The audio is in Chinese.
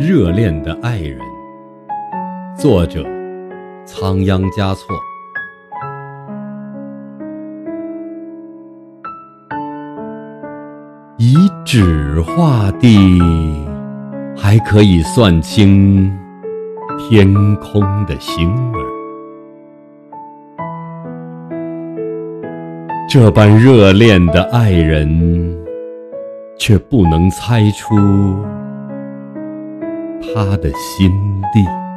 热恋的爱人，作者：仓央嘉措。以指画地，还可以算清天空的星儿。这般热恋的爱人，却不能猜出他的心地。